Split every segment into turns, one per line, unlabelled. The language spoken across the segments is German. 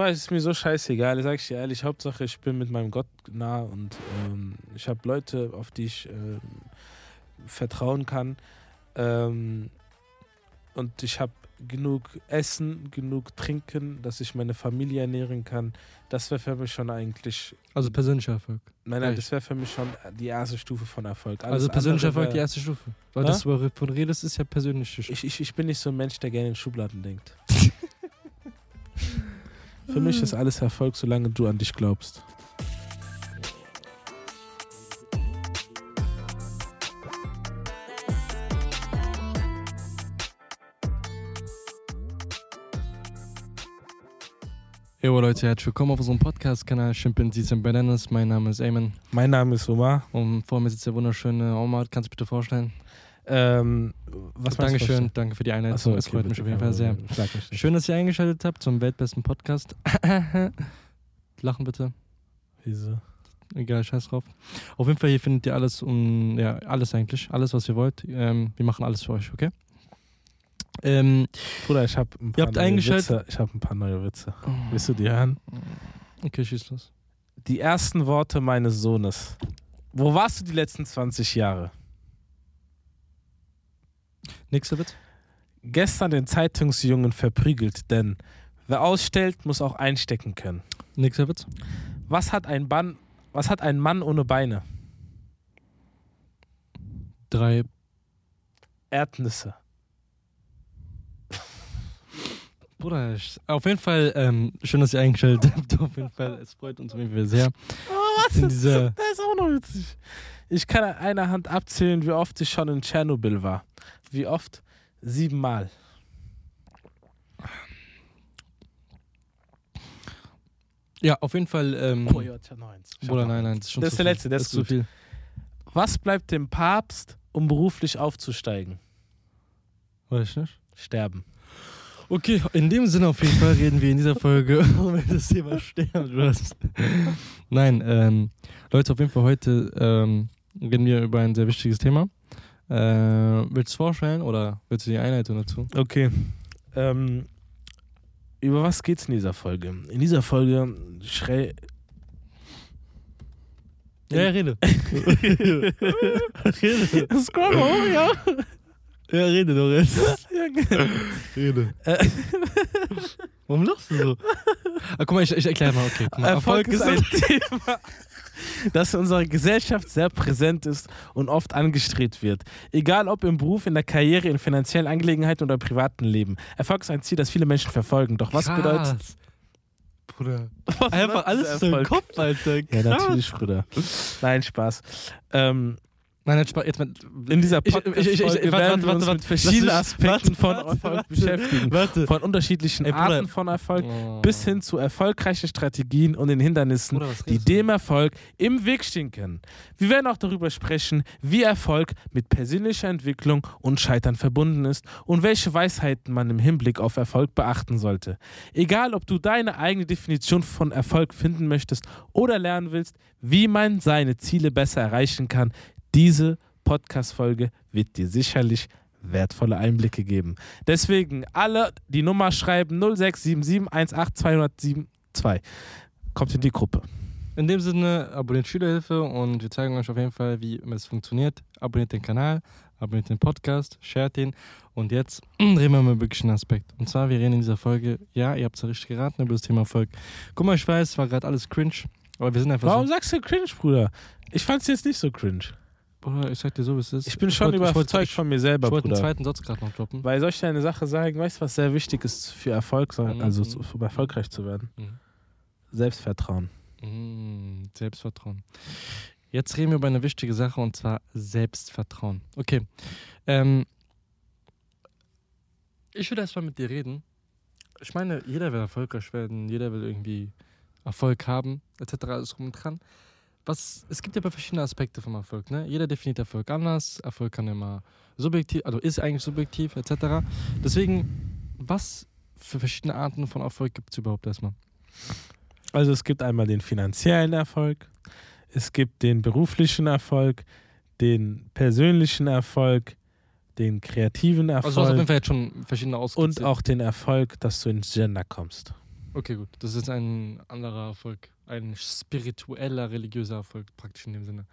Boah, es ist mir so scheißegal, sag ich dir ehrlich. Hauptsache, ich bin mit meinem Gott nah und ähm, ich habe Leute, auf die ich ähm, vertrauen kann. Ähm, und ich habe genug Essen, genug Trinken, dass ich meine Familie ernähren kann. Das wäre für mich schon eigentlich.
Also persönlicher Erfolg.
Nein, nein, das wäre für mich schon die erste Stufe von Erfolg. Alles
also persönlicher Erfolg die erste Stufe. Weil
Ja?
das, wovon du redest, ist ja persönliche Stufe.
Ich, ich, ich bin nicht so ein Mensch, der gerne in Schubladen denkt. Für mich ist alles Erfolg, solange du an dich glaubst.
Jo Leute, herzlich willkommen auf unserem Podcast-Kanal Chimpanzees and Bananas. Mein Name ist Eamon
Mein Name ist Omar.
und vor mir sitzt der wunderschöne Omar. Kannst du bitte vorstellen?
Ähm, was
Dankeschön, danke für die Einleitung.
Achso,
es freut mich auf jeden Fall sehr. Schön, dass ihr eingeschaltet habt zum weltbesten Podcast. Lachen bitte.
Wieso?
Egal, scheiß drauf. Auf jeden Fall, hier findet ihr alles um, ja, alles eigentlich, alles, was ihr wollt. Ähm, wir machen alles für euch, okay? Ähm,
Bruder, ich habe ein
Ihr
paar
habt
neue Witze. Ich habe ein paar neue Witze. Willst du die hören?
Okay, schieß los.
Die ersten Worte meines Sohnes. Wo warst du die letzten 20 Jahre?
Nächster Witz.
Gestern den Zeitungsjungen verprügelt, denn wer ausstellt, muss auch einstecken können.
Nächster Witz.
Was hat ein, Bann, was hat ein Mann ohne Beine?
Drei.
Erdnüsse.
Bruder, auf jeden Fall, ähm, schön, dass ihr eingeschaltet habt. Auf jeden Fall, es freut uns auf jeden Fall sehr.
Oh,
In dieser-
Das ist auch noch witzig. Ich kann an einer Hand abzählen, wie oft ich schon in Tschernobyl war. Wie oft? Siebenmal.
Ja, auf jeden Fall. Ähm,
Oh ja, noch
nein, nein, das ist schon
Das
zu
ist der
viel.
letzte, der
das
ist
zu viel.
Was bleibt dem Papst, um beruflich aufzusteigen?
Weiß ich nicht.
Sterben.
Okay, in dem Sinne auf jeden Fall reden wir in dieser Folge über das Thema Sterben. Nein, ähm, Leute, auf jeden Fall heute ähm, reden wir über ein sehr wichtiges Thema. Äh, willst du es vorstellen oder willst du die Einleitung dazu?
Okay. Ähm, über was geht's in dieser Folge? In dieser Folge schrei.
Ja, ja rede. rede.
Scroll mal hoch, ja.
Ja, rede doch jetzt.
ja.
Rede.
Äh,
Warum lachst du so? Ah, guck mal, ich, ich erkläre mal, okay. Mal,
Erfolg ist ein Thema, das in unserer Gesellschaft sehr präsent ist und oft angestrebt wird. Egal ob im Beruf, in der Karriere, in finanziellen Angelegenheiten oder privaten Leben. Erfolg ist ein Ziel, das viele Menschen verfolgen. Doch was bedeutet
Krass. Bruder.
was
Einfach
bedeutet
alles so im? Kopf, Alter.
Ja,
Krass.
natürlich, Bruder. Nein, Spaß. Ähm,
Nein, Spaß. Jetzt mal.
in dieser
Ich-
podcast
ich- ich- ich-
Folge
warte,
werden wir
warte,
Aspekten von Erfolg beschäftigen.
Warte.
Von unterschiedlichen
Ey.
Arten von Erfolg
Oh.
bis hin zu erfolgreichen Strategien und den Hindernissen,
Bruder,
die
redest du?
dem Erfolg im Weg stehen können. Wir werden auch darüber sprechen, wie Erfolg mit persönlicher Entwicklung und Scheitern verbunden ist und welche Weisheiten man im Hinblick auf Erfolg beachten sollte. Egal, ob du deine eigene Definition von Erfolg finden möchtest oder lernen willst, wie man seine Ziele besser erreichen kann, diese Podcast-Folge wird dir sicherlich wertvolle Einblicke geben. Deswegen alle die Nummer schreiben 0677182072. Kommt in die Gruppe.
In dem Sinne, abonniert Schülerhilfe und wir zeigen euch auf jeden Fall, wie es funktioniert. Abonniert den Kanal, abonniert den Podcast, shared den. Und jetzt reden wir mal wirklich einen Aspekt. Und zwar, wir reden in dieser Folge, ja, ihr habt es ja richtig geraten, über das Thema Erfolg. Guck mal, ich weiß, es war gerade alles cringe, aber wir sind einfach
Warum
so.
sagst du cringe, Bruder? Ich fand's jetzt nicht so cringe.
Bruder, ich sag dir so, wie es ist.
Ich bin schon
ich wollte-
überzeugt
ich-
von mir selber,
Ich wollte einen zweiten Satz gerade noch droppen.
Weil soll ich dir eine Sache sagen, weißt du, was sehr wichtig ist für Erfolg,
Mhm.
also zu- um erfolgreich zu werden?
Mhm.
Selbstvertrauen.
Mm, Selbstvertrauen. Jetzt reden wir über eine wichtige Sache und zwar Selbstvertrauen. Okay. Ähm, ich würde erstmal mit dir reden. Ich meine, jeder will erfolgreich werden, jeder will irgendwie Erfolg haben, etc. Alles rum und dran. Was, es gibt ja verschiedene Aspekte vom Erfolg. Ne? Jeder definiert Erfolg anders. Erfolg kann immer subjektiv, also ist eigentlich subjektiv, etc. Deswegen, was für verschiedene Arten von Erfolg gibt es überhaupt erstmal?
Also es gibt einmal den finanziellen Erfolg, es gibt den beruflichen Erfolg, den persönlichen Erfolg, den kreativen
Also du hast auf jeden
Erfolg
Fall jetzt schon verschiedene
und
ausgezählt.
auch den Erfolg, dass du ins Gender kommst.
Okay, gut. Das ist ein anderer Erfolg. Ein spiritueller, religiöser Erfolg, praktisch in dem Sinne.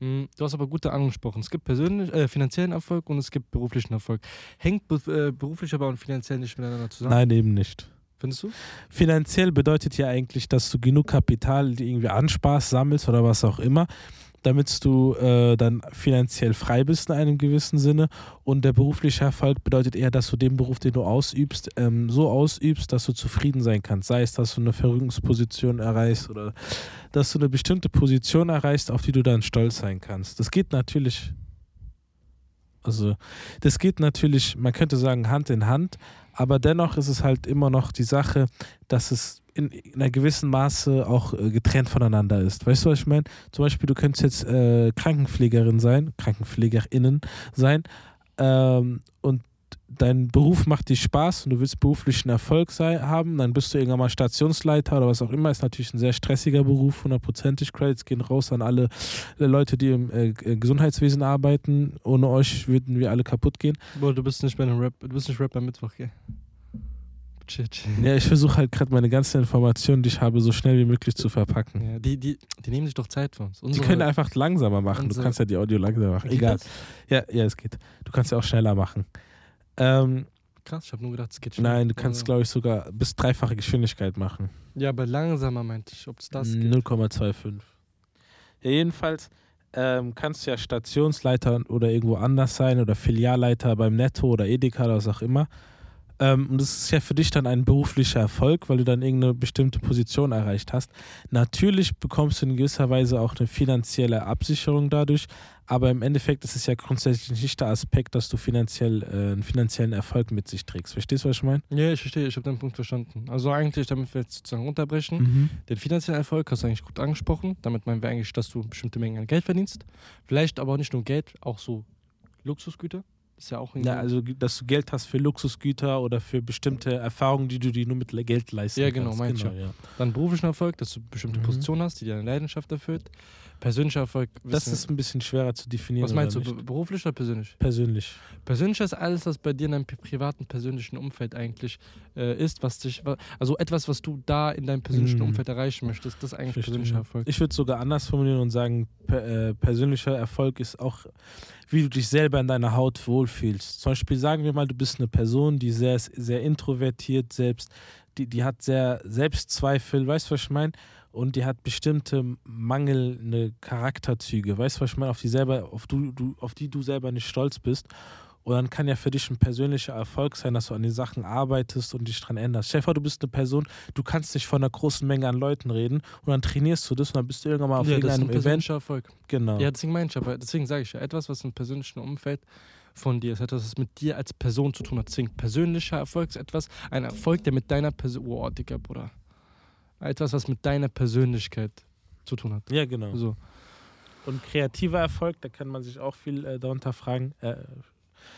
Mhm, Du hast aber gute angesprochen. Es gibt persönlich, äh, finanziellen Erfolg und es gibt beruflichen Erfolg. Hängt be äh, beruflich aber und finanziell nicht miteinander zusammen?
Nein, eben nicht.
Findest du?
Finanziell bedeutet ja eigentlich, dass du genug Kapital die irgendwie ansparst, sammelst oder was auch immer, damit du äh, dann finanziell frei bist in einem gewissen Sinne. Und der berufliche Erfolg bedeutet eher, dass du den Beruf, den du ausübst, ähm, so ausübst, dass du zufrieden sein kannst. Sei es, dass du eine Verrückungsposition erreichst oder dass du eine bestimmte Position erreichst, auf die du dann stolz sein kannst. Das geht natürlich, also das geht natürlich, man könnte sagen, Hand in Hand, aber dennoch ist es halt immer noch die Sache, dass es in, in einer gewissen Maße auch äh, getrennt voneinander ist. Weißt du, was ich meine? Zum Beispiel, du könntest jetzt äh, Krankenpflegerin sein, KrankenpflegerInnen sein ähm, und dein Beruf macht dir Spaß und du willst beruflichen Erfolg sei, haben, dann bist du irgendwann mal Stationsleiter oder was auch immer. Ist natürlich ein sehr stressiger Beruf, hundertprozentig. Credits gehen raus an alle äh, Leute, die im äh, Gesundheitswesen arbeiten. Ohne euch würden wir alle kaputt gehen.
Boah, du bist nicht bei einem Rap, du bist nicht Rap am Mittwoch, gell?
Ja, ich versuche halt gerade meine ganzen Informationen, die ich habe, so schnell wie möglich zu verpacken.
Ja, die, die, die nehmen sich doch Zeit für uns.
Die
Unsere-
können einfach langsamer machen. Du kannst ja die Audio langsamer machen. Egal. Ja, ja, es geht. Du kannst ja auch schneller machen. Ähm,
Krass, ich habe nur gedacht, es geht schnell.
nein, du kannst,
Aber-
glaube ich, sogar bis dreifache Geschwindigkeit machen.
Ja, aber langsamer meinte ich, ob es das geht.
0,25. Ja, jedenfalls ähm, kannst du ja Stationsleiter oder irgendwo anders sein oder Filialleiter beim Netto oder Edeka oder was auch immer. Ähm, und das ist ja für dich dann ein beruflicher Erfolg, weil du dann irgendeine bestimmte Position erreicht hast. Natürlich bekommst du in gewisser Weise auch eine finanzielle Absicherung dadurch, aber im Endeffekt ist es ja grundsätzlich nicht der Aspekt, dass du finanziell äh, einen finanziellen Erfolg mit sich trägst. Verstehst du, was ich meine?
Ja, ich verstehe, ich habe deinen Punkt verstanden. Also eigentlich, damit wir jetzt sozusagen runterbrechen,
Mhm.
den finanziellen Erfolg hast du eigentlich gut angesprochen. Damit meinen wir eigentlich, dass du bestimmte Mengen an Geld verdienst. Vielleicht aber auch nicht nur Geld, auch so Luxusgüter. Ist ja auch ein
Ja, also dass du Geld hast für Luxusgüter oder für bestimmte Erfahrungen, die du dir nur mit Geld leisten
Ja, genau,
kannst.
mein ich ja. Dann beruflichen Erfolg, dass du bestimmte
Mhm.
Positionen hast, die dir eine Leidenschaft erfüllt. Persönlicher Erfolg,
Das ist ein bisschen schwerer zu definieren.
was meinst du,
nicht?
beruflich oder persönlich?
Persönlich.
Persönlich ist alles, was bei dir in deinem pri- privaten, persönlichen Umfeld eigentlich äh, ist, was dich, also etwas, was du da in deinem persönlichen
Mhm.
Umfeld erreichen möchtest, das ist eigentlich
Verstehe.
persönlicher Erfolg.
Ich würde sogar anders formulieren und sagen, per, äh, persönlicher Erfolg ist auch, wie du dich selber in deiner Haut wohlfühlst. Zum Beispiel sagen wir mal, du bist eine Person, die sehr, sehr introvertiert selbst, die, die hat sehr Selbstzweifel, weißt du, was ich meine? Und die hat bestimmte mangelnde Charakterzüge, weißt du, was ich meine, auf die, selber, auf, du, du, auf die du selber nicht stolz bist. Und dann kann ja für dich ein persönlicher Erfolg sein, dass du an den Sachen arbeitest und dich dran änderst. Stell dir vor, du bist eine Person, du kannst nicht von einer großen Menge an Leuten reden und dann trainierst du das und dann bist du irgendwann mal auf
ja, das ist ein
irgendeinem Event.
persönlicher Erfolg.
Genau.
Ja, deswegen meine ich aber, deswegen sage ich ja, etwas, was im persönlichen Umfeld von dir ist, etwas, was mit dir als Person zu tun hat. Deswegen persönlicher Erfolg ist etwas, ein Erfolg, der mit deiner Person, oh, Digga, Bruder. Etwas, was mit deiner Persönlichkeit zu tun hat.
Ja, genau.
So.
Und kreativer Erfolg, da kann man sich auch viel äh, darunter fragen, äh,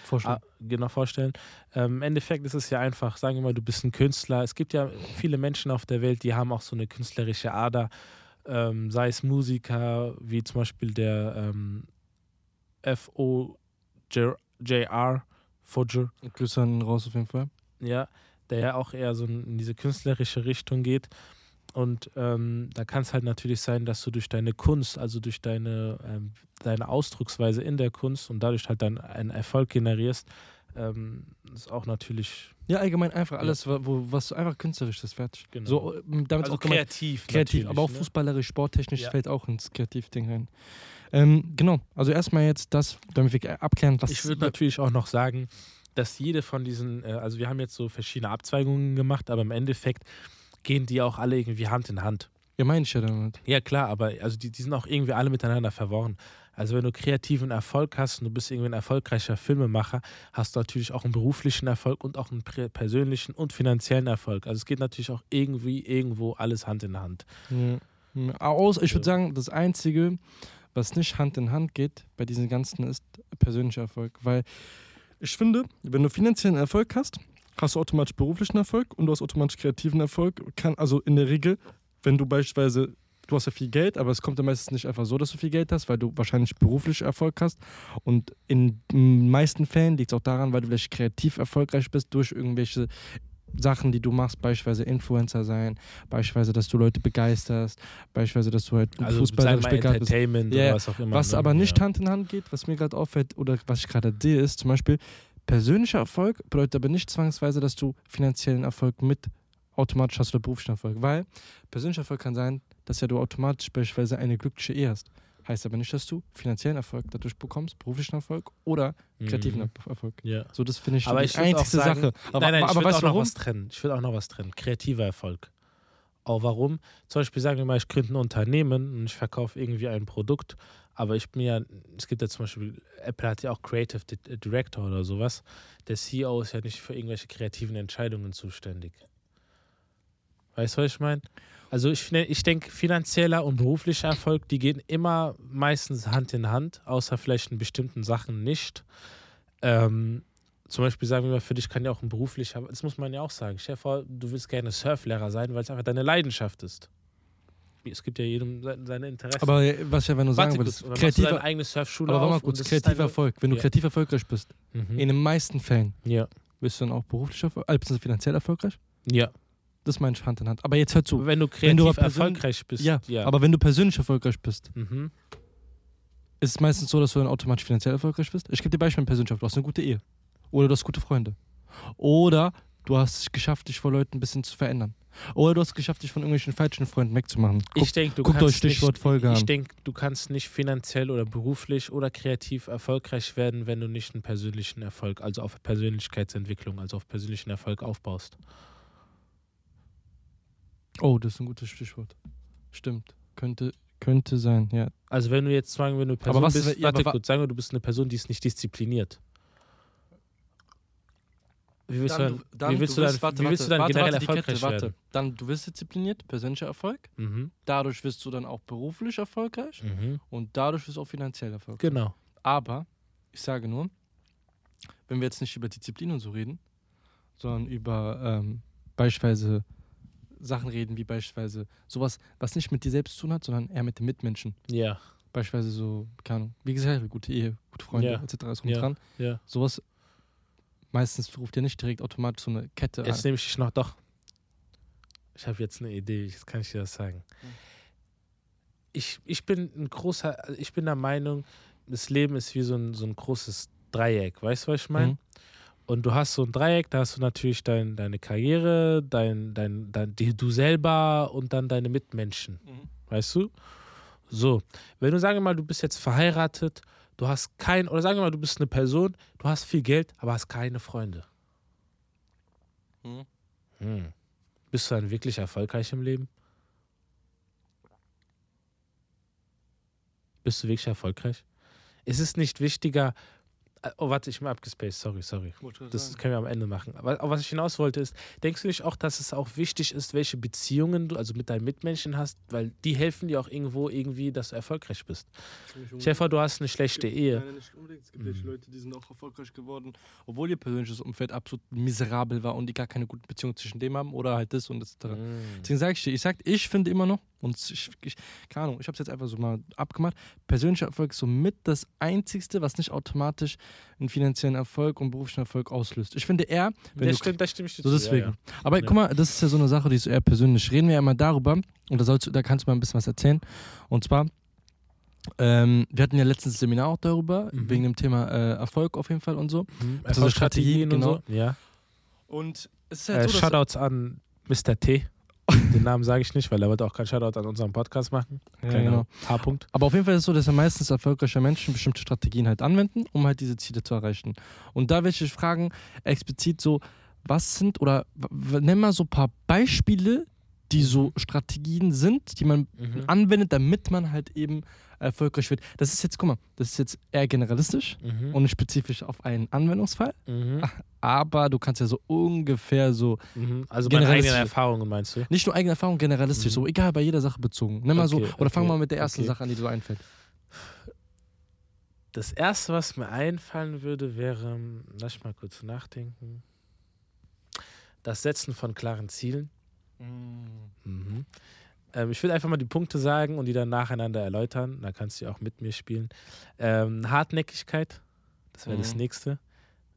Vorstellen.
ah, genau vorstellen. Ähm, Im Endeffekt ist es ja einfach, sagen wir mal, du bist ein Künstler. Es gibt ja viele Menschen auf der Welt, die haben auch so eine künstlerische Ader, ähm, sei es Musiker, wie zum Beispiel der ähm, F.O.J.R. Fodger,
Grüße an raus auf jeden Fall.
ja, der ja auch eher so in diese künstlerische Richtung geht. Und ähm, da kann es halt natürlich sein, dass du durch deine Kunst, also durch deine, ähm, deine Ausdrucksweise in der Kunst und dadurch halt dann einen Erfolg generierst. Ähm, ist auch natürlich
Ja, allgemein einfach alles, wa- wo, was einfach künstlerisch ist, fertig.
Genau.
So, ähm, damit
also
auch
kreativ.
kreativ, aber auch
ne?
fußballerisch, sporttechnisch
Ja.
fällt auch ins Kreativding rein. Ähm, genau, also erstmal jetzt das, damit wir abklären, was
Ich würde natürlich auch noch sagen, dass jede von diesen, äh, also wir haben jetzt so verschiedene Abzweigungen gemacht, aber im Endeffekt gehen die auch alle irgendwie Hand in Hand.
Ja, meine ich ja damit.
Ja, klar, aber also die, die sind auch irgendwie alle miteinander verworren. Also wenn du kreativen Erfolg hast und du bist irgendwie ein erfolgreicher Filmemacher, hast du natürlich auch einen beruflichen Erfolg und auch einen persönlichen und finanziellen Erfolg. Also es geht natürlich auch irgendwie irgendwo alles Hand in Hand.
Ja. Aus, ich würde sagen, das Einzige, was nicht Hand in Hand geht bei diesen ganzen, ist persönlicher Erfolg. Weil ich finde, wenn du finanziellen Erfolg hast, hast du automatisch beruflichen Erfolg und du hast automatisch kreativen Erfolg. Kann, also in der Regel, wenn du beispielsweise, du hast ja viel Geld, aber es kommt ja meistens nicht einfach so, dass du viel Geld hast, weil du wahrscheinlich beruflich Erfolg hast. Und in den meisten Fällen liegt es auch daran, weil du vielleicht kreativ erfolgreich bist durch irgendwelche Sachen, die du machst, beispielsweise Influencer sein, beispielsweise, dass du Leute begeisterst, beispielsweise, dass du halt
Also
fußballerisch begabt bist.
Entertainment oder was auch immer.
Was
ne?
aber nicht
ja.
Hand in Hand geht, was mir gerade auffällt oder was ich gerade sehe, ist zum Beispiel persönlicher Erfolg bedeutet aber nicht zwangsweise, dass du finanziellen Erfolg mit automatisch hast oder beruflichen Erfolg. Weil persönlicher Erfolg kann sein, dass ja du automatisch beispielsweise eine glückliche Ehe hast. Heißt aber nicht, dass du finanziellen Erfolg dadurch bekommst, beruflichen Erfolg oder kreativen
Mhm.
Erfolg.
Ja.
So, das finde ich
Aber
die
ich auch
einzige
sagen-
Sache. Aber,
nein, nein, ich
aber
will
weißt
auch
du
noch
warum?
was trennen. Ich will auch noch was trennen. Kreativer Erfolg. Auch warum? Zum Beispiel sagen wir mal, ich gründe ein Unternehmen und ich verkaufe irgendwie ein Produkt, aber ich bin ja, es gibt ja zum Beispiel, Apple hat ja auch Creative Di- Director oder sowas. Der CEO ist ja nicht für irgendwelche kreativen Entscheidungen zuständig. Weißt du, was ich meine? Also ich, ich denke, finanzieller und beruflicher Erfolg, die gehen immer meistens Hand in Hand, außer vielleicht in bestimmten Sachen nicht. Ähm, zum Beispiel sagen wir mal, für dich kann ja auch ein beruflicher, das muss man ja auch sagen. Vor, du willst gerne Surflehrer sein, weil es einfach deine Leidenschaft ist. Es gibt ja jedem se- seine Interessen.
Aber äh, was ich ja, wenn du sagen
machst du deine
kreativer,
eigene Surfschule
aber warte mal kurz, kreativer Erfolg. Wenn du
Ja.
kreativ erfolgreich bist,
Mhm.
in den meisten Fällen,
Ja,
bist du dann auch beruflich erfolgreich, äh, beziehungsweise finanziell erfolgreich?
ja.
Das meine ich Hand in Hand. Aber jetzt hör zu.
Wenn du
Wenn
kreativ
du aber persönlich-
erfolgreich bist.
Ja,
ja.
aber wenn du persönlich erfolgreich bist,
mhm.
ist es meistens so, dass du dann automatisch finanziell erfolgreich bist. Ich gebe dir Beispiel persönlich. Du hast eine gute Ehe. Oder du hast gute Freunde. Oder du hast es geschafft, dich vor Leuten ein bisschen zu verändern. Oder du hast es geschafft, dich von irgendwelchen falschen Freunden wegzumachen. Guck,
ich denke, du
guckt
kannst
euch Stichwort
nicht,
Folge
Ich denke, du kannst nicht finanziell oder beruflich oder kreativ erfolgreich werden, wenn du nicht einen persönlichen Erfolg, also auf Persönlichkeitsentwicklung, also auf persönlichen Erfolg aufbaust.
oh, das ist ein gutes Stichwort. Stimmt. Könnte, könnte sein, ja.
Also wenn du jetzt sagen, wenn du Person
was-
bist,
ja,
warte
aber
kurz, sagen wir, du bist eine Person, die ist nicht diszipliniert. Wie willst du dann, wie willst du dann, wie willst du dann generell
die Kette,
erfolgreich
warte.
werden?
Dann, du wirst diszipliniert, persönlicher Erfolg.
Mhm.
Dadurch wirst du dann auch beruflich erfolgreich.
Mhm.
Und dadurch wirst du auch finanziell erfolgreich.
Genau.
Aber ich sage nur, wenn wir jetzt nicht über Disziplin und so reden, sondern über ähm, beispielsweise Sachen reden, wie beispielsweise sowas, was nicht mit dir selbst zu tun hat, sondern eher mit den Mitmenschen.
Ja,
Beispielsweise so, keine Ahnung, wie gesagt, gute Ehe, gute Freunde,
Ja.
etc. Ist rum
Ja.
dran.
ja.
Sowas meistens ruft ja nicht direkt automatisch so eine Kette
Jetzt
an.
nehme ich dich noch doch. Ich habe jetzt eine Idee, jetzt kann ich dir das sagen. Ich, ich bin ein großer, ich bin der Meinung, das Leben ist wie so ein, so ein großes Dreieck. Weißt du, was ich meine?
Mhm.
Und du hast so ein Dreieck, da hast du natürlich dein, deine Karriere, dein, dein, dein, die, du selber und dann deine Mitmenschen.
Mhm.
Weißt du? So, wenn du sagen wir mal, du bist jetzt verheiratet, du hast kein, oder sagen wir mal, du bist eine Person, du hast viel Geld, aber hast keine Freunde.
Mhm.
Hm. Bist du dann wirklich erfolgreich im Leben? Bist du wirklich erfolgreich? Ist es nicht wichtiger. Äh, Oh, warte, ich bin abgespaced. Sorry, sorry. Das können wir am Ende machen. Aber was ich hinaus wollte ist, denkst du nicht auch, dass es auch wichtig ist, welche Beziehungen du also mit deinen Mitmenschen hast, weil die helfen dir auch irgendwo irgendwie, dass du erfolgreich bist. Vor, du hast eine schlechte Ehe.
Nein, nicht unbedingt. Es gibt
Mhm.
Leute, die sind auch erfolgreich geworden, obwohl ihr persönliches Umfeld absolut miserabel war und die gar keine gute Beziehung zwischen dem haben oder halt das und das.
Mhm.
Deswegen sage ich dir, ich sag, ich finde immer noch, und ich, ich keine Ahnung, ich habe es jetzt einfach so mal abgemacht, persönlicher Erfolg ist somit das Einzigste, was nicht automatisch einen finanziellen Erfolg und beruflichen Erfolg auslöst. Ich finde eher, wenn
Das
du
stimmt, das stimme ich dir
so
zu,
deswegen.
Ja,
Aber
Ja.
guck mal, das ist ja so eine Sache, die ist eher persönlich. Reden wir ja mal darüber, und da, sollst, da kannst du mal ein bisschen was erzählen. Und zwar, ähm, wir hatten ja letztens ein Seminar auch darüber,
Mhm.
wegen dem Thema äh, Erfolg auf jeden Fall und so.
Mhm.
Also
Erfolgsstrategien
Strategien,
und so. Ja.
Und es ist
Äh,
halt so, dass
Shoutouts an Mr. T. Den Namen sage ich nicht, weil er wollte auch keinen Shoutout an unserem Podcast machen.
ja,
Kleiner
genau.
H-Punkt.
Aber auf jeden Fall ist es so, dass ja meistens erfolgreiche Menschen bestimmte Strategien halt anwenden, um halt diese Ziele zu erreichen. Und da will ich dich fragen, explizit so, was sind oder nenn mal so ein paar Beispiele, die so Strategien sind, die man
Mhm.
anwendet, damit man halt eben erfolgreich wird. Das ist jetzt, guck mal, das ist jetzt eher generalistisch
Mhm.
und nicht spezifisch auf einen Anwendungsfall,
Mhm.
aber du kannst ja so ungefähr so,
Mhm. Also meine eigenen Erfahrungen meinst du?
nicht nur eigene Erfahrung, generalistisch,
Mhm.
so egal bei jeder Sache bezogen. Nimm mal so,
Okay,
oder fang
okay,
mal mit der ersten
okay.
Sache an, die dir so einfällt.
Das erste, was mir einfallen würde, wäre, lass ich mal kurz nachdenken, das Setzen von klaren Zielen. Mhm. Ähm, ich will einfach mal die Punkte sagen und die dann nacheinander erläutern. Da kannst du ja auch mit mir spielen. Ähm, Hartnäckigkeit, das wäre das
Mhm.
nächste.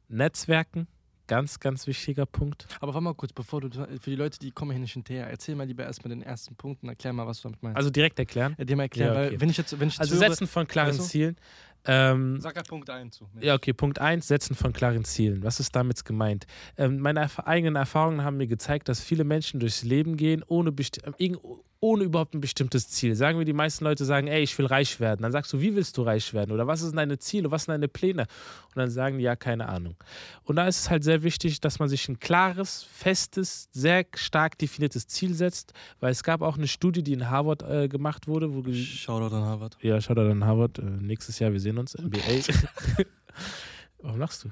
Netzwerken, Ganz, ganz wichtiger Punkt.
Aber warte mal kurz, bevor du, für die Leute, die kommen hier nicht hinterher, erzähl mal lieber erstmal den ersten Punkt und erklär mal, was du damit meinst.
Also direkt erklären.
äh, dir mal erklären,
Ja, okay.
weil wenn ich jetzt, wenn ich jetzt
Also
höre,
Setzen von klaren
du?
Zielen. Ähm,
sag halt Punkt 1 zu.
ja, okay, Punkt 1, Setzen von klaren Zielen. Was ist damit gemeint? Ähm, meine erf eigenen Erfahrungen haben mir gezeigt, dass viele Menschen durchs Leben gehen, ohne, besti- irgend- ohne überhaupt ein bestimmtes Ziel. Sagen wir, die meisten Leute sagen, ey, ich will reich werden. Dann sagst du, wie willst du reich werden? Oder was sind deine Ziele? Was sind deine Pläne? Und dann sagen die, ja, keine Ahnung. Und da ist es halt sehr wichtig, dass man sich ein klares, festes, sehr stark definiertes Ziel setzt, weil es gab auch eine Studie, die in Harvard äh, gemacht wurde, wo
Shoutout an Harvard.
ja, schaut an Harvard. Äh, nächstes Jahr, wir sehen uns. NBA. Warum lachst du?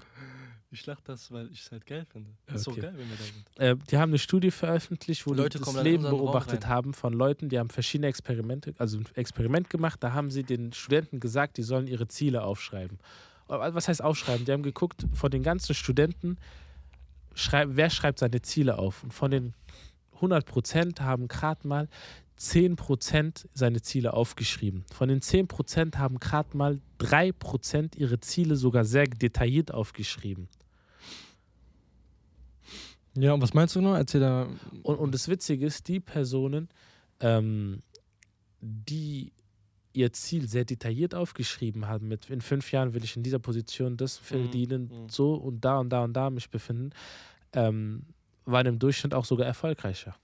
Ich lach das, weil ich es halt geil finde.
Ja,
Ist so
okay.
geil, wenn wir da sind.
Äh, die haben eine Studie veröffentlicht, wo
Leute
die das
dann in
Leben beobachtet haben von Leuten, die haben verschiedene Experimente, also ein Experiment gemacht. Da haben sie den Studenten gesagt, die sollen ihre Ziele aufschreiben. Aber Was heißt aufschreiben? Die haben geguckt, von den ganzen Studenten, schrei wer schreibt seine Ziele auf? Und von den 100 Prozent haben gerade mal 10 Prozent seine Ziele aufgeschrieben. Von den 10 Prozent haben gerade mal 3 Prozent ihre Ziele sogar sehr detailliert aufgeschrieben.
Ja, und was meinst du noch? Erzähl da.
Und, und das Witzige ist, die Personen, ähm, die ihr Ziel sehr detailliert aufgeschrieben haben, mit in fünf Jahren will ich in dieser Position das verdienen,
mhm.
so und da und da und da mich befinden, ähm, waren im Durchschnitt auch sogar erfolgreicher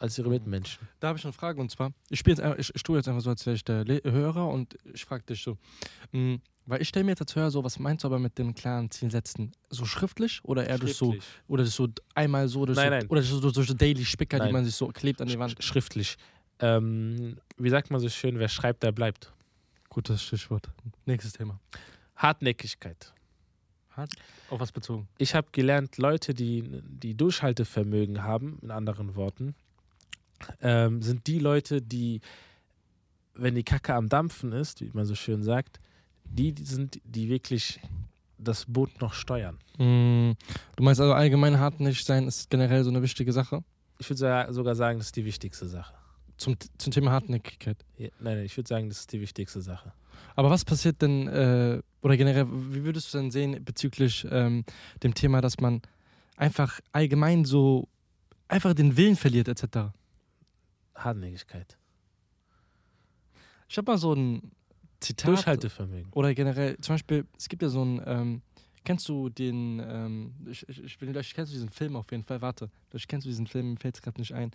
als ihre
Mhm.
Mitmenschen.
Da habe ich eine Frage und zwar, ich spiele jetzt einfach, ich, ich tue jetzt einfach so, als wäre ich der Le Hörer und ich frage dich so, mh, weil ich stelle mir jetzt als Hörer so, was meinst du aber mit dem klaren Ziel setzen? So schriftlich oder eher durch so, oder durch so einmal so, durch
Nein,
so
nein.
oder durch so, durch so Daily Spicker, die
Nein.
man sich so klebt an die Wand?
schriftlich. Ähm, wie sagt man so schön, wer schreibt, der bleibt.
Gutes Stichwort. Nächstes Thema.
Hartnäckigkeit.
Auf was bezogen?
ich habe gelernt, Leute, die, die Durchhaltevermögen haben, in anderen Worten, ähm, sind die Leute, die, wenn die Kacke am Dampfen ist, wie man so schön sagt, die sind, die wirklich das Boot noch steuern.
Mm, Du meinst also allgemein hartnäckig sein ist generell so eine wichtige Sache?
Ich würde sogar sagen, das ist die wichtigste Sache.
Zum, zum Thema Hartnäckigkeit.
Ja, Nein, nein, ich würde sagen, das ist die wichtigste Sache.
Aber was passiert denn, äh, oder generell, wie würdest du denn sehen bezüglich ähm, dem Thema, dass man einfach allgemein so einfach den Willen verliert, etc.?
Hartnäckigkeit.
Ich habe mal so ein Zitat.
Durchhaltevermögen.
Oder generell, zum Beispiel, es gibt ja so ein, ähm, kennst du den, ähm, ich, ich, ich vielleicht kennst du diesen Film auf jeden Fall, warte, vielleicht kennst du diesen Film, mir fällt es gerade nicht ein.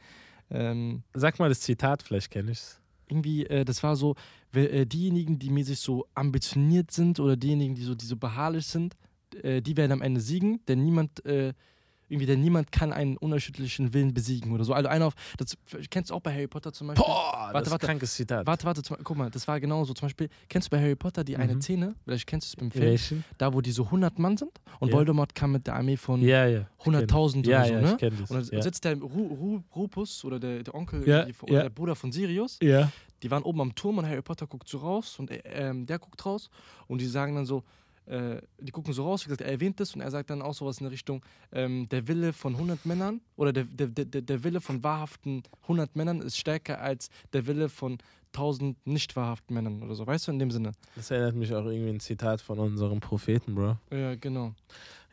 Ähm,
Sag mal das Zitat, vielleicht kenne ich es.
irgendwie, äh, das war so, äh, diejenigen, die mäßig so ambitioniert sind oder diejenigen, die so, die so beharrlich sind, äh, die werden am Ende siegen, denn niemand, äh, irgendwie, denn niemand kann einen unerschütterlichen Willen besiegen oder so. Also einer auf, das kennst du auch bei Harry Potter zum Beispiel.
Boah,
Warte,
das
warte.
krankes Zitat.
Warte, warte, zum, guck mal, das war genauso. Zum Beispiel, kennst du bei Harry Potter die eine
Mhm.
Szene, vielleicht kennst du es beim Film,
Welchen?
da wo die so 100 Mann sind und
Ja.
Voldemort kam mit der Armee von
Ja, ja.
100.000
ja,
oder so, ne? Und dann
ja.
sitzt der Ru Ru Rupus oder der, der Onkel irgendwie, oder der Bruder von Sirius,
ja.
die waren oben am Turm und Harry Potter guckt so raus und äh, ähm, der guckt raus und die sagen dann so, äh, die gucken so raus, wie gesagt, er erwähnt das und er sagt dann auch sowas in der Richtung, ähm, der Wille von 100 Männern oder der, der, der, der Wille von wahrhaften 100 Männern ist stärker als der Wille von 1000 nicht wahrhaften Männern oder so, weißt du, in dem Sinne.
Das erinnert mich auch irgendwie an ein Zitat von unserem Propheten, Bro.
Ja, genau.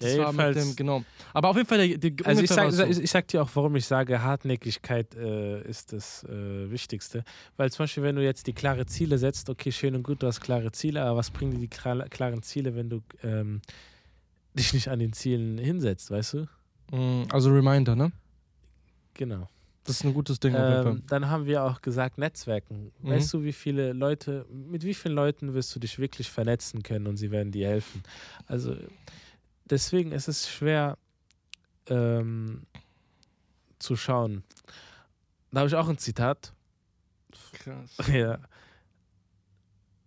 Ja,
Das war mit dem, genau. Aber auf jeden Fall, der, der
Also ich sag,
so.
ich, sag dir auch, warum ich sage, Hartnäckigkeit äh, ist das äh, Wichtigste. Weil zum Beispiel, wenn du jetzt die klare Ziele setzt, okay, schön und gut, du hast klare Ziele, aber was bringen dir die klar, klaren Ziele, wenn du ähm, dich nicht an den Zielen hinsetzt, weißt du?
Mm, Also Reminder, ne?
Genau.
Das ist ein gutes Ding auf jeden Fall.
Ähm, dann haben wir auch gesagt, Netzwerken.
Mhm.
Weißt du, wie viele Leute, mit wie vielen Leuten wirst du dich wirklich vernetzen können und sie werden dir helfen? Also deswegen ist es schwer ähm, zu schauen. Da habe ich auch ein Zitat.
Krass.
Ja.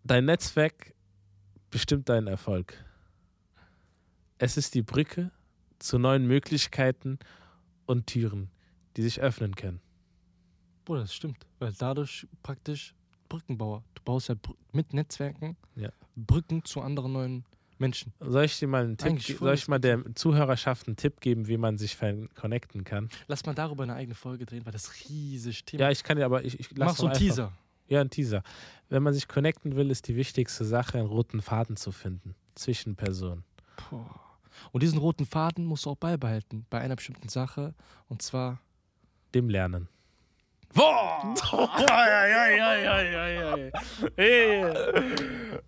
Dein Netzwerk bestimmt deinen Erfolg. Es ist die Brücke zu neuen Möglichkeiten und Türen, die sich öffnen können.
Bruder, das stimmt. Weil dadurch praktisch Brückenbauer. Du baust ja mit Netzwerken
Ja.
Brücken zu anderen neuen Menschen.
Soll ich dir mal einen Tipp,
Eigentlich
ge-
voll
soll ich mal der Zuhörerschaft einen Tipp geben, wie man sich connecten kann?
Lass mal darüber eine eigene Folge drehen, weil das riesig Thema.
Ja, ich kann dir aber, ich, ich
Mach so einen Teaser.
Ja, ein Teaser. Wenn man sich connecten will, ist die wichtigste Sache, einen roten Faden zu finden zwischen Personen.
Boah. Und diesen roten Faden musst du auch beibehalten bei einer bestimmten Sache. Und zwar
Dem Lernen. Boah!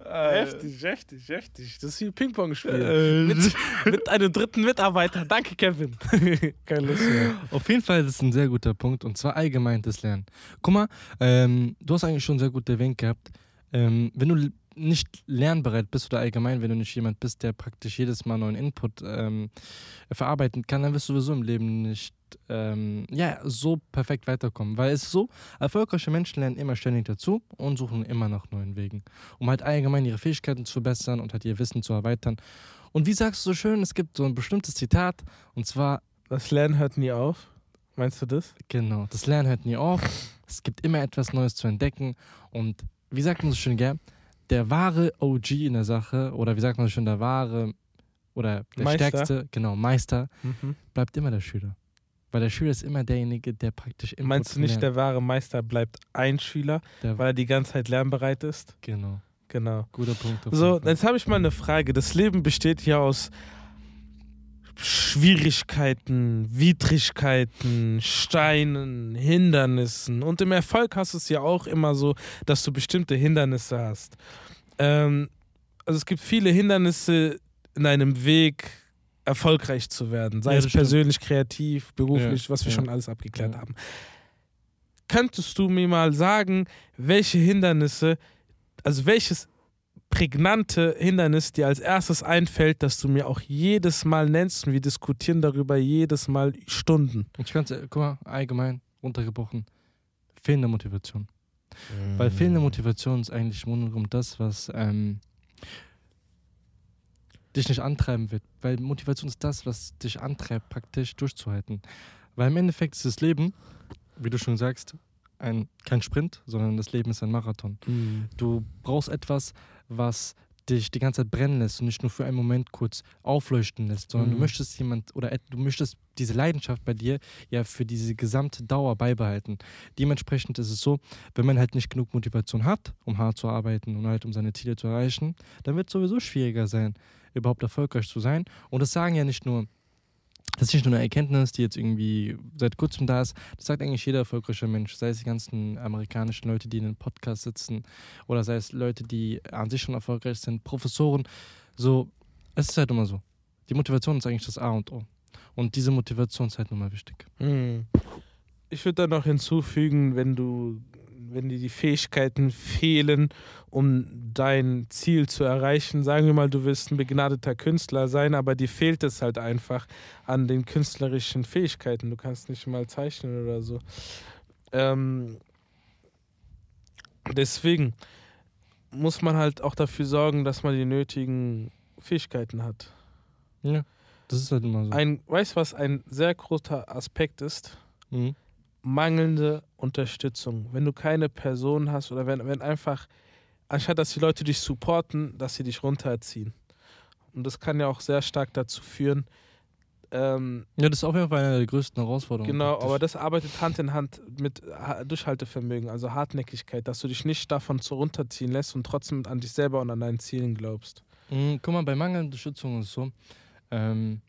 Heftig, heftig, heftig. Das ist wie Ping-Pong-Spiel. mit, mit einem dritten Mitarbeiter. Danke, Kevin. Keine Lust mehr.
Auf jeden Fall ist es ein sehr guter Punkt und zwar allgemein das Lernen. Guck mal, ähm, du hast eigentlich schon sehr gut erwähnt gehabt, ähm, wenn du nicht lernbereit bist oder allgemein, wenn du nicht jemand bist, der praktisch jedes Mal neuen Input ähm, verarbeiten kann, dann wirst du sowieso im Leben nicht ähm, ja, so perfekt weiterkommen. Weil es ist so, erfolgreiche Menschen lernen immer ständig dazu und suchen immer nach neuen Wegen, um halt allgemein ihre Fähigkeiten zu verbessern und halt ihr Wissen zu erweitern. Und wie sagst du so schön, es gibt so ein bestimmtes Zitat und zwar
Das Lernen hört nie auf. Meinst du das?
Genau, das Lernen hört nie auf. Es gibt immer etwas Neues zu entdecken. Und wie sagt man so schön, gell? Der wahre OG in der Sache, oder wie sagt man so schön, der wahre oder der
Meister.
stärkste, genau, Meister,
Mhm.
bleibt immer der Schüler. Weil der Schüler ist immer derjenige, der praktisch Input
Meinst du nicht,
lernt.
der wahre Meister bleibt ein Schüler,
der
weil er die ganze Zeit lernbereit ist?
Genau,
Genau.
guter Punkt.
So,
Fall.
jetzt habe ich mal eine Frage. Das Leben besteht ja aus Schwierigkeiten, Widrigkeiten, Steinen, Hindernissen. Und im Erfolg hast du es ja auch immer so, dass du bestimmte Hindernisse hast. Ähm, also es gibt viele Hindernisse in deinem Weg, erfolgreich zu werden. Sei
Ja,
es
stimmt.
persönlich, kreativ, beruflich,
Ja,
was wir
ja.
schon alles abgeklärt
Ja.
haben. Könntest du mir mal sagen, welche Hindernisse, also welches prägnante Hindernis dir als erstes einfällt, dass du mir auch jedes Mal nennst und wir diskutieren darüber jedes Mal Stunden.
Ich kann es, guck mal, allgemein runtergebrochen. Fehlende Motivation. Weil fehlende Motivation ist eigentlich im Grunde genommen das, was ähm, dich nicht antreiben wird. Weil Motivation ist das, was dich antreibt, praktisch durchzuhalten. Weil im Endeffekt ist das Leben, wie du schon sagst, ein, kein Sprint, sondern das Leben ist ein Marathon.
Mhm.
Du brauchst etwas, was dich die ganze Zeit brennen lässt und nicht nur für einen Moment kurz aufleuchten lässt, sondern
Mhm.
du möchtest jemand oder du möchtest diese Leidenschaft bei dir ja für diese gesamte Dauer beibehalten. Dementsprechend ist es so, wenn man halt nicht genug Motivation hat, um hart zu arbeiten und halt um seine Ziele zu erreichen, dann wird es sowieso schwieriger sein, überhaupt erfolgreich zu sein. Und das sagen ja nicht nur das ist nicht nur eine Erkenntnis, die jetzt irgendwie seit kurzem da ist. Das sagt eigentlich jeder erfolgreiche Mensch, sei es die ganzen amerikanischen Leute, die in einem Podcast sitzen, oder sei es Leute, die an sich schon erfolgreich sind, Professoren. So, es ist halt immer so. Die Motivation ist eigentlich das A und O. Und diese Motivation ist halt nun mal wichtig.
Mhm. Ich würde da noch hinzufügen, wenn du, wenn dir die Fähigkeiten fehlen, um dein Ziel zu erreichen, sagen wir mal, du willst ein begnadeter Künstler sein, aber dir fehlt es halt einfach an den künstlerischen Fähigkeiten. Du kannst nicht mal zeichnen oder so. Ähm, deswegen muss man halt auch dafür sorgen, dass man die nötigen Fähigkeiten hat.
Ja, das ist halt immer so.
Ein, weißt du, was ein sehr großer Aspekt ist?
Mhm.
Mangelnde Unterstützung. Wenn du keine Person hast oder wenn, wenn einfach, anstatt dass die Leute dich supporten, dass sie dich runterziehen. Und das kann ja auch sehr stark dazu führen, ähm,
Ja, das ist auf jeden Fall eine der größten Herausforderungen.
genau,
praktisch.
aber das arbeitet Hand in Hand mit Ha- Durchhaltevermögen, also Hartnäckigkeit, dass du dich nicht davon zu runterziehen lässt und trotzdem an dich selber und an deinen Zielen glaubst.
Mhm, guck mal, bei mangelnder Unterstützung ist es so, ähm,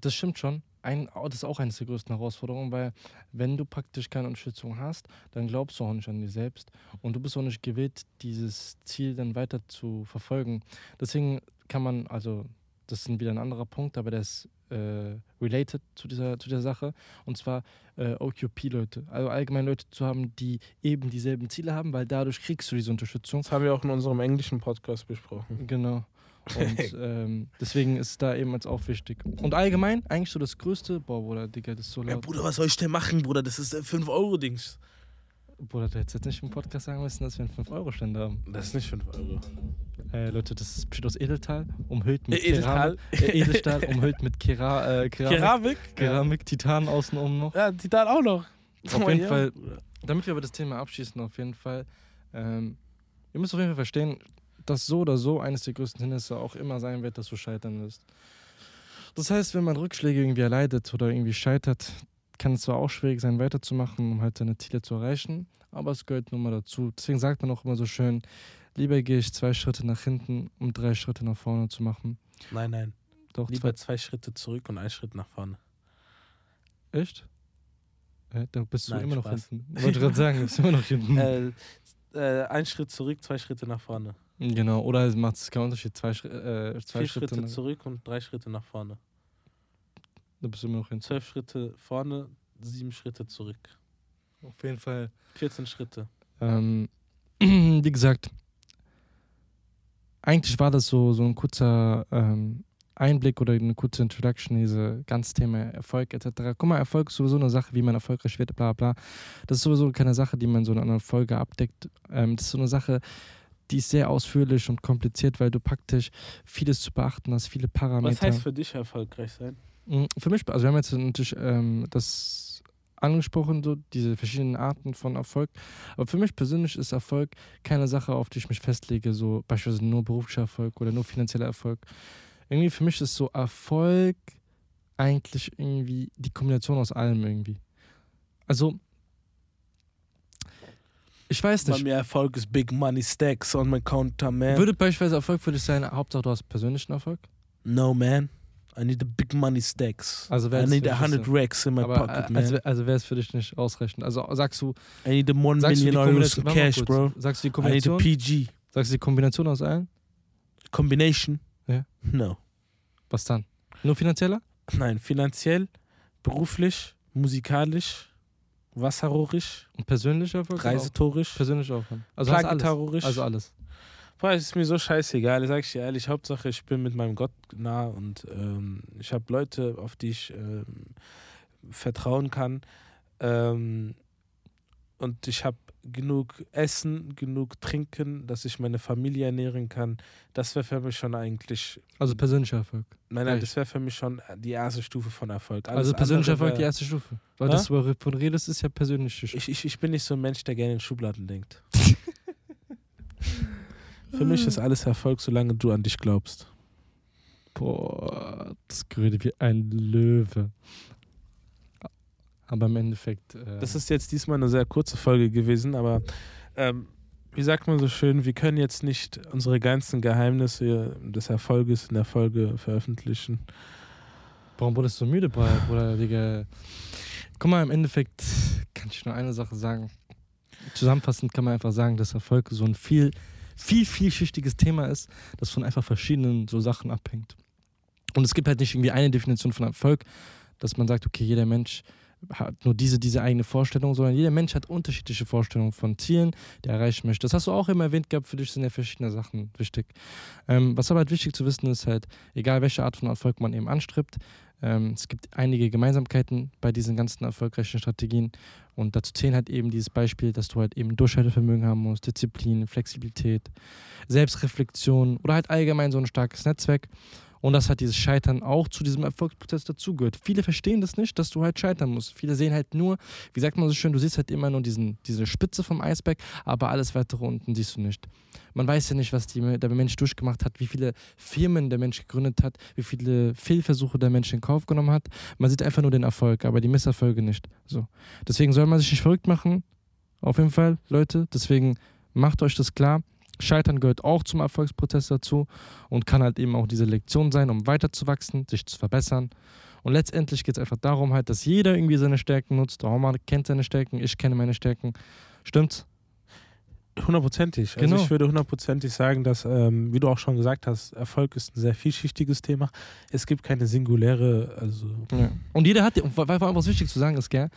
das stimmt schon. Ein, oh, das ist auch eines der größten Herausforderungen, weil wenn du praktisch keine Unterstützung hast, dann glaubst du auch nicht an dir selbst und du bist auch nicht gewillt, dieses Ziel dann weiter zu verfolgen. Deswegen kann man, also das ist wieder ein anderer Punkt, aber der ist äh, related zu dieser, zu der Sache und zwar äh, OQP-Leute, also allgemein Leute zu haben, die eben dieselben Ziele haben, weil dadurch kriegst du diese Unterstützung.
Das haben wir auch in unserem englischen Podcast besprochen.
Genau. Und ähm, deswegen ist da eben jetzt auch wichtig. Und allgemein, eigentlich so das Größte, boah, Bruder, Digga, das ist so
Ja,
laut.
Bruder, was soll ich denn machen, Bruder? Das ist 5-Euro-Dings.
Bruder, du hättest jetzt nicht im Podcast sagen müssen, dass wir einen 5-Euro-Ständer haben.
Das ist nicht 5 Euro.
Äh, Leute, das ist aus Edelstahl, umhüllt mit
Äh, Edelstahl?
Keramik. Äh, Edelstahl, umhüllt mit Kera, äh, Keramik,
Keramik?
Keramik, Titan außenrum noch.
Ja, Titan auch noch.
Auf jeden
Ja.
Fall, damit wir aber das Thema abschließen, auf jeden Fall, ähm, ihr müsst auf jeden Fall verstehen, dass so oder so eines der größten Hindernisse auch immer sein wird, dass du scheitern wirst. Das heißt, wenn man Rückschläge irgendwie erleidet oder irgendwie scheitert, kann es zwar auch schwierig sein, weiterzumachen, um halt seine Ziele zu erreichen, aber es gehört nun mal dazu. Deswegen sagt man auch immer so schön, lieber gehe ich zwei Schritte nach hinten, um drei Schritte nach vorne zu machen.
Nein, nein.
Doch, zwei,
Lieber zwei Schritte zurück und ein Schritt nach vorne.
echt? Äh, da bist du
Nein,
immer noch
Spaß.
hinten. Wollte gerade sagen, du bist immer noch hinten.
äh, äh, ein Schritt zurück, zwei Schritte nach vorne.
Genau, oder es macht es keinen Unterschied. Zwei, äh, zwei
Vier
Schritte,
Schritte zurück und drei Schritte nach vorne.
da bist du immer noch hinten.
Zwölf Schritte vorne, sieben Schritte zurück.
Auf jeden Fall.
14 Schritte.
Ähm, wie gesagt, eigentlich war das so, so ein kurzer ähm, Einblick oder eine kurze Introduction, diese ganze Thema Erfolg etc. Guck mal, Erfolg ist sowieso eine Sache, wie man erfolgreich wird, bla bla. Das ist sowieso keine Sache, die man so in einer Folge abdeckt. Ähm, das ist so eine Sache, die ist sehr ausführlich und kompliziert, weil du praktisch vieles zu beachten hast, viele Parameter.
Was heißt für dich erfolgreich sein?
Mm, Für mich, also wir haben jetzt natürlich ähm, das angesprochen, so diese verschiedenen Arten von Erfolg. Aber für mich persönlich ist Erfolg keine Sache, auf die ich mich festlege, so beispielsweise nur beruflicher Erfolg oder nur finanzieller Erfolg. Irgendwie für mich ist so Erfolg eigentlich irgendwie die Kombination aus allem irgendwie. Also, ich weiß
Bei
nicht.
mir Erfolg ist Big Money Stacks on my counter, man.
Würde beispielsweise Erfolg für dich sein, Hauptsache du hast persönlichen Erfolg?
no, man. I need the big money stacks.
Also
I need
für
a
dich
hundred
so.
racks in my
Aber
pocket,
äh,
man.
also, also wäre es für dich nicht ausreichend. Also sagst du,
I need the one
Sagst du die
million euros in
Kombination,
cash, bro.
Sagst du die
I need
Kombination?
PG.
Sagst du die Kombination aus allen?
Combination?
Ja.
No.
Was dann? Nur finanzieller?
Nein, finanziell, beruflich, musikalisch, wasserrohrisch,
Und persönlicher Erfolg?
reisetorisch,
Persönlich auch. dann? Also alles. Also alles.
Boah, es ist mir so scheißegal, sag ich dir ehrlich. Hauptsache, ich bin mit meinem Gott nah und ähm, ich habe Leute, auf die ich ähm, vertrauen kann. Ähm, und ich habe genug Essen, genug Trinken, dass ich meine Familie ernähren kann. Das wäre für mich schon eigentlich,
Also persönlicher Erfolg.
nein, nein,
Echt?
das wäre für mich schon die erste Stufe von Erfolg. Alles
also persönlicher Erfolg die
wär-
erste Stufe. Weil
Hä?
das, wovon redest, ist ja persönliche Stufe.
Ich, ich, ich bin nicht so ein Mensch, der gerne in Schubladen denkt. Für mich ist alles Erfolg, solange du an dich glaubst.
Boah, das gerät wie ein Löwe. Aber im Endeffekt. Äh,
Das ist jetzt diesmal eine sehr kurze Folge gewesen, aber ähm, wie sagt man so schön, wir können jetzt nicht unsere ganzen Geheimnisse des Erfolges in der Folge veröffentlichen.
Warum wurdest du so müde? Bruder, Digga? Guck mal, im Endeffekt kann ich nur eine Sache sagen. Zusammenfassend kann man einfach sagen, dass Erfolg so ein viel, viel, vielschichtiges Thema ist, das von einfach verschiedenen so Sachen abhängt. Und es gibt halt nicht irgendwie eine Definition von Erfolg, dass man sagt, okay, jeder Mensch hat nur diese, diese eigene Vorstellung, sondern jeder Mensch hat unterschiedliche Vorstellungen von Zielen, die er erreichen möchte. Das hast du auch immer erwähnt gehabt, für dich sind ja verschiedene Sachen wichtig. Ähm, was aber halt wichtig zu wissen ist halt, egal welche Art von Erfolg man eben anstrebt, ähm, es gibt einige Gemeinsamkeiten bei diesen ganzen erfolgreichen Strategien und dazu zählen halt eben dieses Beispiel, dass du halt eben Durchhaltevermögen haben musst, Disziplin, Flexibilität, Selbstreflexion oder halt allgemein so ein starkes Netzwerk und dass halt dieses Scheitern auch zu diesem Erfolgsprozess dazugehört. Viele verstehen das nicht, dass du halt scheitern musst. Viele sehen halt nur, wie sagt man so schön, du siehst halt immer nur diesen, diese Spitze vom Eisberg, aber alles weitere unten siehst du nicht. Man weiß ja nicht, was die, der Mensch durchgemacht hat, wie viele Firmen der Mensch gegründet hat, wie viele Fehlversuche der Mensch in Kauf genommen hat. Man sieht einfach nur den Erfolg, aber die Misserfolge nicht. So. Deswegen soll man sich nicht verrückt machen. Auf jeden Fall, Leute. Deswegen macht euch das klar. Scheitern gehört auch zum Erfolgsprozess dazu und kann halt eben auch diese Lektion sein, um weiterzuwachsen, sich zu verbessern. Und letztendlich geht es einfach darum, halt, dass jeder irgendwie seine Stärken nutzt. Der Omar kennt seine Stärken, ich kenne meine Stärken. Stimmt's?
Hundertprozentig.
Genau.
Also ich würde hundertprozentig sagen, dass, ähm, wie du auch schon gesagt hast, Erfolg ist ein sehr vielschichtiges Thema. Es gibt keine singuläre, also
Ja. Und jeder hat, vor allem was wichtig zu sagen ist, gell,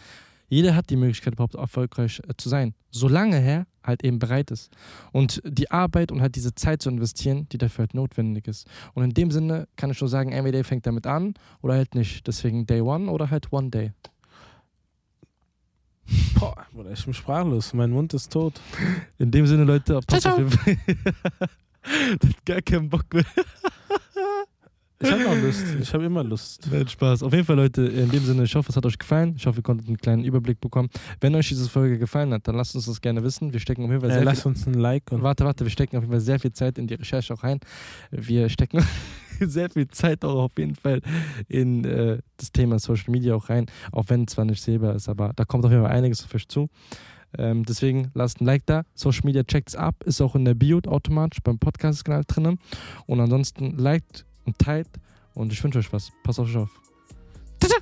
jeder hat die Möglichkeit, überhaupt erfolgreich äh, zu sein, solange er halt eben bereit ist. Und die Arbeit und halt diese Zeit zu investieren, die dafür halt notwendig ist. Und in dem Sinne kann ich nur sagen, ihr fängt damit an oder halt nicht. Deswegen Day One oder halt One Day.
boah, Bruder, ich bin sprachlos. Mein Mund ist tot.
In dem Sinne, Leute, passt
Ciao,
auf jeden Fall. Gar keinen Bock mehr.
Ich habe noch Lust. Ich habe immer Lust.
Nein, Spaß. Auf jeden Fall, Leute, in dem Sinne, ich hoffe, es hat euch gefallen. Ich hoffe, ihr konntet einen kleinen Überblick bekommen. Wenn euch diese Folge gefallen hat, dann lasst uns das gerne wissen. Wir stecken auf jeden Fall sehr
lass
viel
uns ein Like und
Warte, warte, wir stecken auf jeden Fall sehr viel Zeit in die Recherche auch rein. Wir stecken sehr viel Zeit auch auf jeden Fall in äh, das Thema Social Media auch rein, auch wenn es zwar nicht sehbar ist, aber da kommt auf jeden Fall einiges auf euch zu. Ähm, deswegen lasst ein Like da. Social Media checkt's ab, ist auch in der Bio automatisch beim Podcast-Kanal drinnen. Und ansonsten liked und teilt Und ich wünsche euch was. Passt auf euch auf.
Tata!